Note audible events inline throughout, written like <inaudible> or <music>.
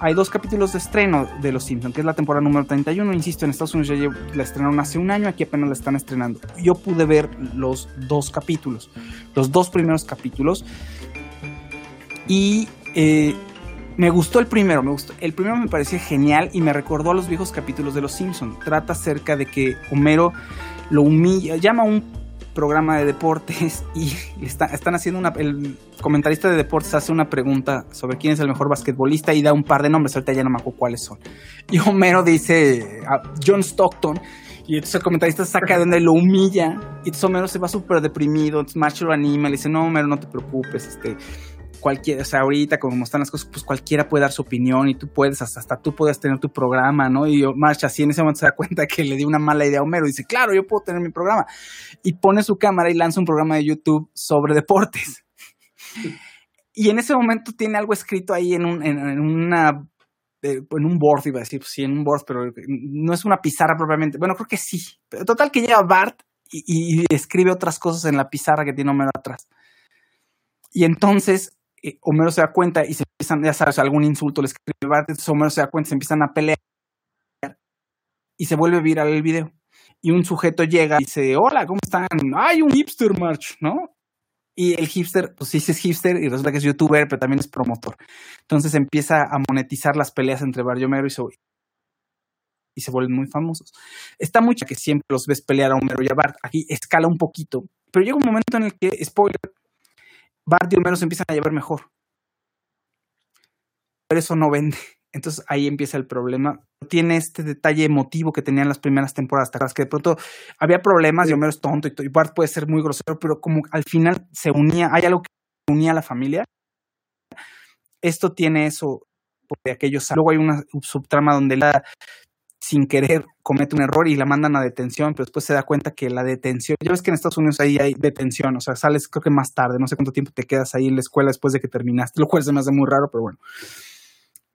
hay dos capítulos de estreno de Los Simpsons, que es la temporada número 31. Insisto, en Estados Unidos ya la estrenaron hace un año, aquí apenas la están estrenando. Yo pude ver los dos capítulos, los dos primeros capítulos. Y eh, me gustó el primero, me gustó. El primero me pareció genial y me recordó a los viejos capítulos de Los Simpsons. Trata acerca de que Homero lo humilla, llama a un programa de deportes <laughs> y están haciendo una. El comentarista de deportes hace una pregunta sobre quién es el mejor basquetbolista y da un par de nombres. Ahorita ya no me acuerdo cuáles son. <laughs> Y Homero dice John Stockton. Y entonces el comentarista saca de donde lo humilla. Y entonces Homero se va súper deprimido. Entonces lo anima. Le dice: No, Homero, no te preocupes. Este cualquiera, o sea, ahorita como están las cosas, pues cualquiera puede dar su opinión y tú puedes, hasta, tú puedes tener tu programa, ¿no? Y March así en ese momento se da cuenta que le dio una mala idea a Homero y dice, claro, yo puedo tener mi programa. Y pone su cámara y lanza un programa de YouTube sobre deportes. <laughs> Y en ese momento tiene algo escrito ahí en, un, en, una eh, en un board, iba a decir, pues sí, en un board, pero no es una pizarra propiamente. Bueno, creo que sí. Pero total que llega Bart y, y, escribe otras cosas en la pizarra que tiene Homero atrás. Y entonces eh, Homero se da cuenta y se empiezan, ya sabes, algún insulto le escribe Bart, entonces Homero se da cuenta, se empiezan a pelear y se vuelve viral el video. Y un sujeto llega y dice, hola, ¿cómo están? Hay un hipster march, ¿no? Y el hipster, pues sí es hipster y resulta que es youtuber, pero también es promotor. Entonces empieza a monetizar las peleas entre Bart y Homero y, y se vuelven muy famosos. Está mucha que siempre los ves pelear a Homero y a Bart. Aquí escala un poquito, pero llega un momento en el que, spoiler, Bart y Homero se empiezan a llevar mejor. Pero eso no vende. Entonces ahí empieza el problema. Tiene este detalle emotivo que tenían las primeras temporadas, ¿te Que de pronto había problemas y Homero es tonto y, Bart puede ser muy grosero, pero como al final se unía, hay algo que unía a la familia. Esto tiene eso de aquellos. Luego hay una subtrama donde la sin querer comete un error y la mandan a detención, pero después se da cuenta que la detención, ya ves que en Estados Unidos ahí hay detención, o sea, sales creo que más tarde, no sé cuánto tiempo te quedas ahí en la escuela después de que terminaste, lo cual se me hace muy raro, pero bueno.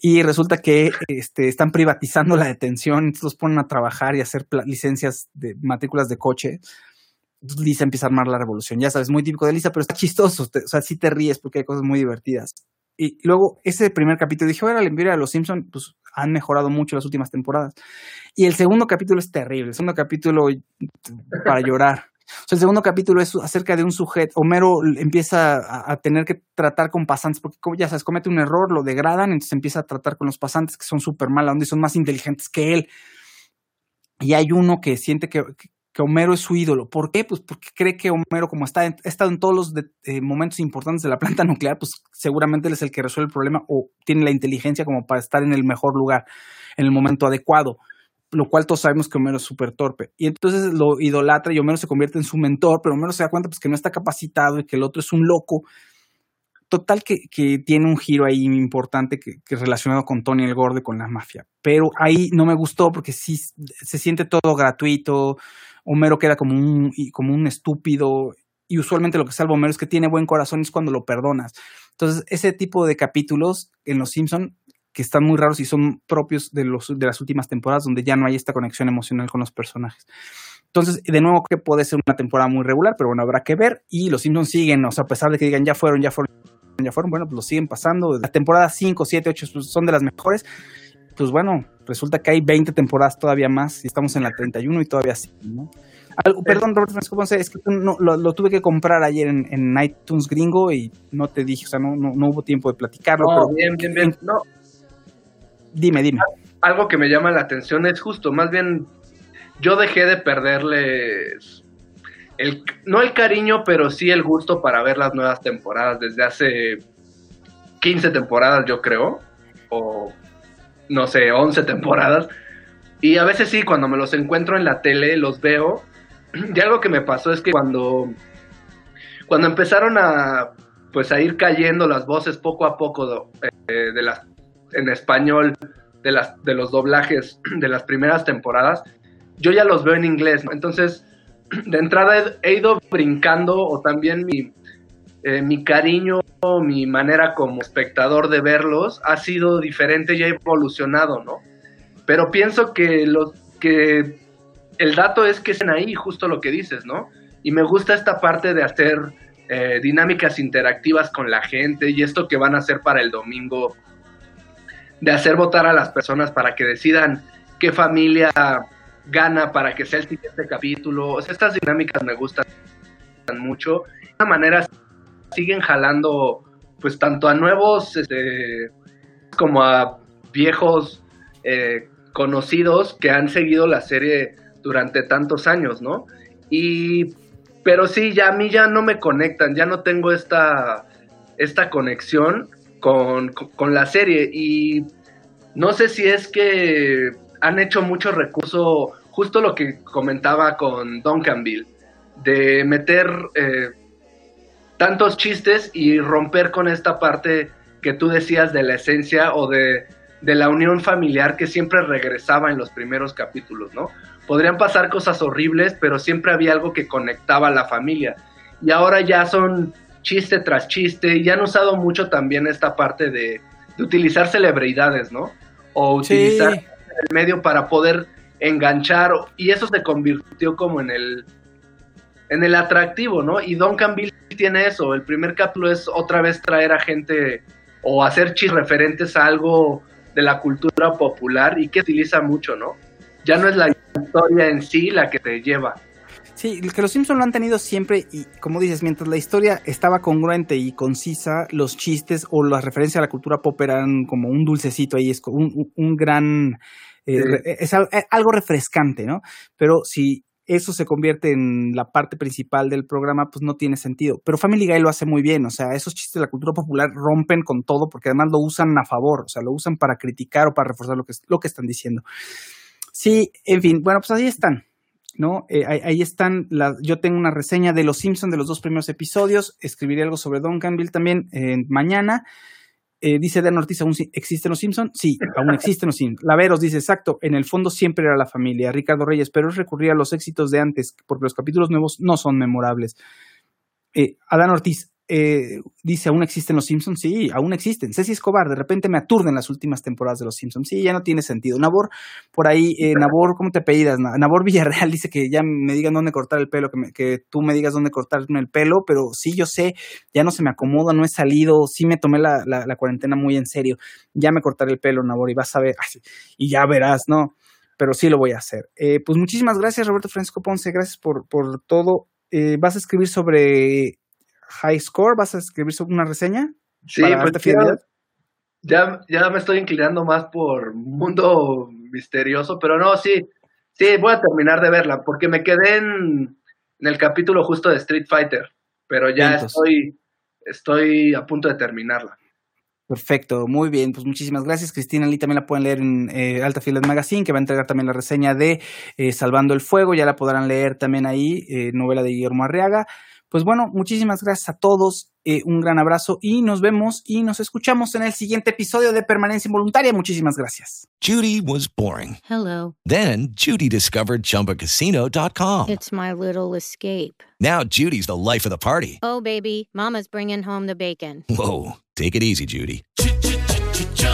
Y resulta que este, están privatizando la detención, entonces los ponen a trabajar y a hacer licencias de matrículas de coche. Entonces Lisa empieza a armar la revolución, ya sabes, muy típico de Lisa, pero está chistoso, o sea, sí te ríes porque hay cosas muy divertidas. Y luego ese primer capítulo dije, bueno, el envío a los Simpsons, pues han mejorado mucho las últimas temporadas. Y el segundo capítulo es terrible, el segundo capítulo para llorar. O sea, el segundo capítulo es acerca de un sujeto. Homero empieza a, tener que tratar con pasantes, porque ya sabes, comete un error, lo degradan, entonces empieza a tratar con los pasantes que son súper malos, donde son más inteligentes que él. Y hay uno que siente que, que Homero es su ídolo. ¿Por qué? Pues porque cree que Homero, como está ha estado en todos los eh, momentos importantes de la <laughs> planta nuclear, pues seguramente él es el que resuelve el problema o tiene la inteligencia como para estar en el mejor lugar, en el momento adecuado. Lo cual todos sabemos que Homero es súper torpe. Y entonces lo idolatra y Homero se convierte en su mentor, pero Homero se da cuenta pues, que no está capacitado y que el otro es un loco. Total que, que tiene un giro ahí importante que, que relacionado con Tony el Gordo y con la mafia. Pero ahí no me gustó porque sí se siente todo gratuito Homero queda como un, como un estúpido y usualmente lo que salva Homero es que tiene buen corazón es cuando lo perdonas. Entonces, ese tipo de capítulos en Los Simpson que están muy raros y son propios de, los, de las últimas temporadas donde ya no hay esta conexión emocional con los personajes. Entonces, de nuevo, que puede ser una temporada muy regular, pero bueno, habrá que ver. Y los Simpsons siguen, o sea, a pesar de que digan ya fueron, ya fueron, ya fueron, bueno, pues lo siguen pasando. La temporada 5, 7, 8 son de las mejores. Pues bueno, resulta que hay 20 temporadas todavía más y estamos en la 31 y todavía sí, ¿no? perdón, Roberto Francisco es que no, lo, tuve que comprar ayer en, iTunes gringo y no te dije, o sea, no, no, hubo tiempo de platicarlo. No, bien, bien, bien. No. Dime, dime. Algo que me llama la atención es justo, más bien, yo dejé de perderles el, no el cariño, pero sí el gusto para ver las nuevas temporadas desde hace 15 temporadas, yo creo, o no sé, 11 temporadas. Y a veces sí, cuando me los encuentro en la tele, los veo. <clears throat> Y algo que me pasó es que cuando, cuando empezaron a, pues, a ir cayendo las voces poco a poco eh, de las, en español de, las, de los doblajes <clears throat> de las primeras temporadas, yo ya los veo en inglés. Entonces, <clears throat> de entrada he ido brincando o también mi, eh, mi cariño, mi manera como espectador de verlos ha sido diferente y ha evolucionado, ¿no? Pero pienso que, lo, que el dato es que estén ahí, justo lo que dices, ¿no? Y me gusta esta parte de hacer eh, dinámicas interactivas con la gente y esto que van a hacer para el domingo, de hacer votar a las personas para que decidan qué familia gana para que sea el siguiente capítulo. O sea, estas dinámicas me gustan mucho. De esta manera siguen jalando pues tanto a nuevos este, como a viejos eh, conocidos que han seguido la serie durante tantos años, ¿no? Y pero sí, ya a mí ya no me conectan, ya no tengo esta, esta conexión con, con la serie y no sé si es que han hecho mucho recurso, justo lo que comentaba con Duncanville, de meter eh, tantos chistes y romper con esta parte que tú decías de la esencia o de, de la unión familiar que siempre regresaba en los primeros capítulos, ¿no? Podrían pasar cosas horribles, pero siempre había algo que conectaba a la familia. Y ahora ya son chiste tras chiste y han usado mucho también esta parte de, de utilizar celebridades, ¿no? O utilizar el medio para poder enganchar y eso se convirtió como en el en el atractivo, ¿no? Y Duncan Bill tiene eso, el primer capítulo es otra vez traer a gente o hacer chis referentes a algo de la cultura popular y que utiliza mucho, ¿no? Ya no es la historia en sí la que te lleva. Sí, que los Simpsons lo han tenido siempre y como dices, mientras la historia estaba congruente y concisa, los chistes o las referencias a la cultura pop eran como un dulcecito ahí, es un, un gran eh, es eh, algo refrescante, ¿no? Pero si eso se convierte en la parte principal del programa, pues no tiene sentido. Pero Family Guy lo hace muy bien, o sea, esos chistes de la cultura popular rompen con todo porque además lo usan a favor, o sea, lo usan para criticar o para reforzar lo que, lo que están diciendo. Sí, en fin, bueno, pues ahí están. ¿no? Eh, ahí, están, yo tengo una reseña de Los Simpsons de los dos primeros episodios, escribiré algo sobre Duncanville también mañana. Eh, dice Dan Ortiz, ¿aún existen los Simpsons? Sí, aún existen los Simpsons. Laveros dice, exacto, en el fondo siempre era la familia. Ricardo Reyes, pero es recurrir a los éxitos de antes, porque los capítulos nuevos no son memorables. Eh, Adán Ortiz, eh, dice, ¿aún existen los Simpsons? Sí, aún existen. Ceci Escobar, de repente me aturden las últimas temporadas de los Simpsons. Sí, ya no tiene sentido. Nabor, por ahí, eh, <laughs> Nabor, ¿cómo te apellidas? Nabor Villarreal dice que ya me digan dónde cortar el pelo, que, que tú me digas dónde cortarme el pelo, pero sí, yo sé, ya no se me acomoda, no he salido, sí me tomé la, la, cuarentena muy en serio. Ya me cortaré el pelo, Nabor, y vas a ver, <laughs> y ya verás, ¿no? Pero sí lo voy a hacer. Eh, pues muchísimas gracias, Roberto Francisco Ponce, gracias por, por todo. vas a escribir sobre High Score? ¿Vas a escribir una reseña? Sí, pues ya, ya, me estoy inclinando más por Mundo Misterioso, pero no, sí, sí, voy a terminar de verla, porque me quedé en, el capítulo justo de Street Fighter, pero ya estoy, estoy a punto de terminarla. Perfecto, muy bien, pues muchísimas gracias. Cristina Lee también la pueden leer en eh, Alta Field Magazine, que va a entregar también la reseña de eh, Salvando el Fuego, ya la podrán leer también ahí, eh, novela de Guillermo Arriaga. Pues bueno, muchísimas gracias a todos, eh, un gran abrazo y nos vemos y nos escuchamos en el siguiente episodio de Permanencia Involuntaria. Muchísimas gracias. Judy was boring. Hello. Then Judy discovered chumbacasino.com. It's my little escape. Now Judy's the life of the party. Oh baby, mama's bringing home the bacon. Whoa, take it easy Judy.